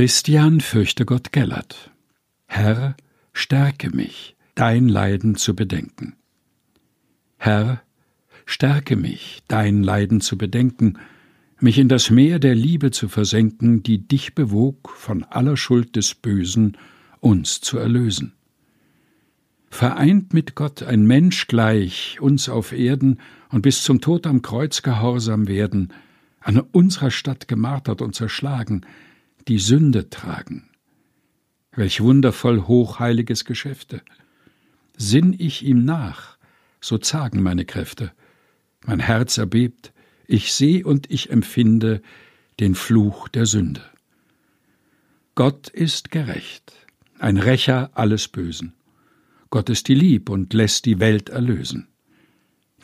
Christian fürchte Gott Gellert. Herr, stärke mich, dein Leiden zu bedenken. Herr, stärke mich, dein Leiden zu bedenken, mich in das Meer der Liebe zu versenken, die dich bewog, von aller Schuld des Bösen uns zu erlösen. Vereint mit Gott ein Mensch gleich, uns auf Erden und bis zum Tod am Kreuz gehorsam werden, an unserer Stadt gemartert und zerschlagen, die Sünde tragen. Welch wundervoll hochheiliges Geschäfte! Sinn ich ihm nach, so zagen meine Kräfte. Mein Herz erbebt, ich seh und ich empfinde den Fluch der Sünde. Gott ist gerecht, ein Rächer alles Bösen. Gott ist die Lieb und lässt die Welt erlösen.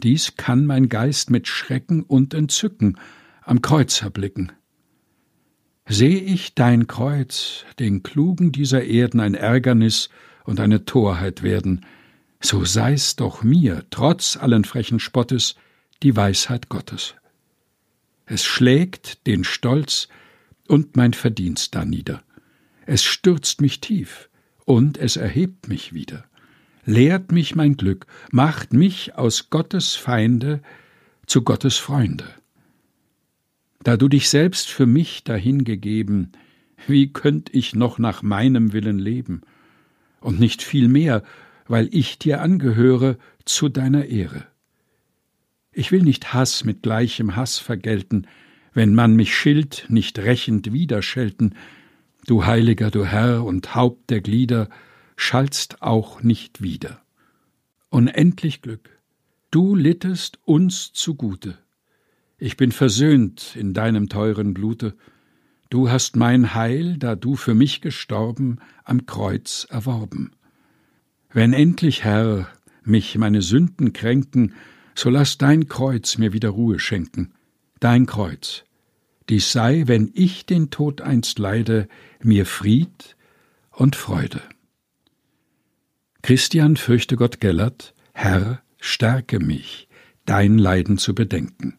Dies kann mein Geist mit Schrecken und Entzücken am Kreuz erblicken. Seh ich dein Kreuz, den Klugen dieser Erden ein Ärgernis und eine Torheit werden, so sei's doch mir, trotz allen frechen Spottes, die Weisheit Gottes. Es schlägt den Stolz und mein Verdienst da nieder. Es stürzt mich tief und es erhebt mich wieder. Lehrt mich mein Glück, macht mich aus Gottes Feinde zu Gottes Freunde. Da du dich selbst für mich dahingegeben, wie könnt ich noch nach meinem Willen leben? Und nicht viel mehr, weil ich dir angehöre, zu deiner Ehre. Ich will nicht Hass mit gleichem Hass vergelten, wenn man mich schilt, nicht rächend widerschelten. Du Heiliger, du Herr und Haupt der Glieder, schallst auch nicht wieder. Unendlich Glück, du littest uns zugute. Ich bin versöhnt in deinem teuren Blute. Du hast mein Heil, da du für mich gestorben, am Kreuz erworben. Wenn endlich, Herr, mich meine Sünden kränken, so lass dein Kreuz mir wieder Ruhe schenken, dein Kreuz. Dies sei, wenn ich den Tod einst leide, mir Fried und Freude. Christian fürchte Gott Gellert, Herr, stärke mich, dein Leiden zu bedenken.